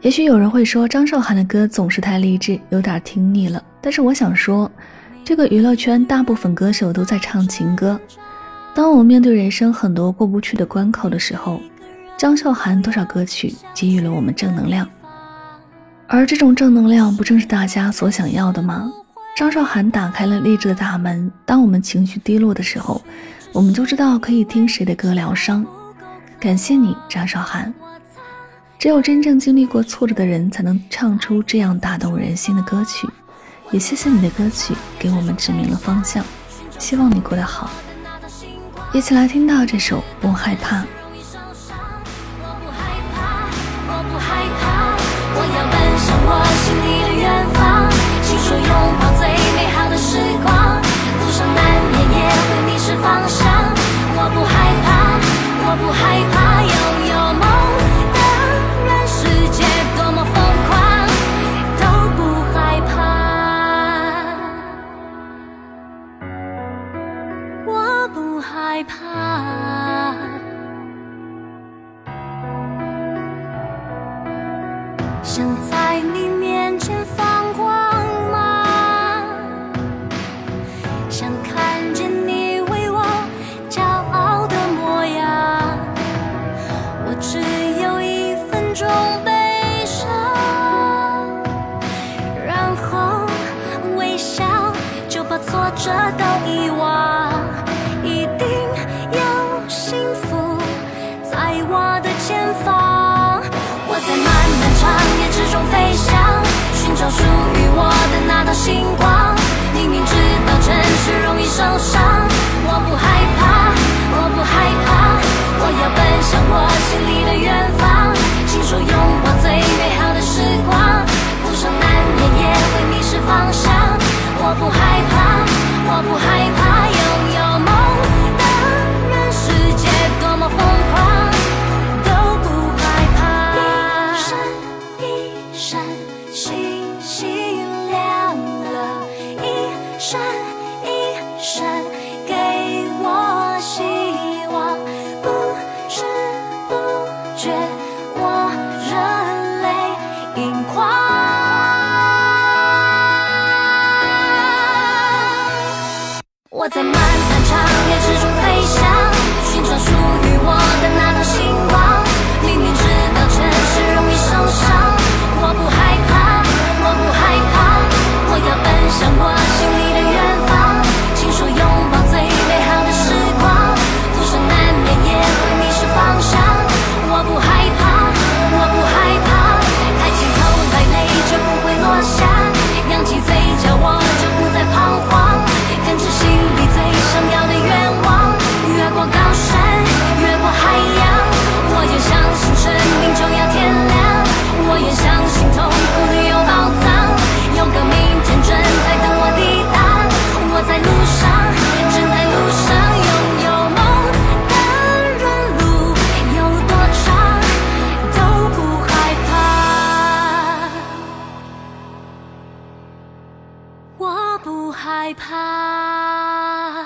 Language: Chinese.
也许有人会说张韶涵的歌总是太励志，有点听腻了。但是我想说，这个娱乐圈大部分歌手都在唱情歌。当我们面对人生很多过不去的关口的时候，张韶涵多少歌曲给予了我们正能量。而这种正能量不正是大家所想要的吗？张韶涵打开了励志的大门。当我们情绪低落的时候，我们就知道可以听谁的歌疗伤。感谢你，张韶涵。只有真正经历过挫折的人，才能唱出这样打动人心的歌曲。也谢谢你的歌曲，给我们指明了方向。希望你过得好。一起来听到这首《不害怕》。我要奔向我害怕，想在你面前放光芒，想看见你为我骄傲的模样。我只有一分钟悲伤，然后微笑就把挫折都遗忘。中飞翔，闪星星亮了一闪一闪给我希望不知不觉我热泪盈眶我在漫不害怕。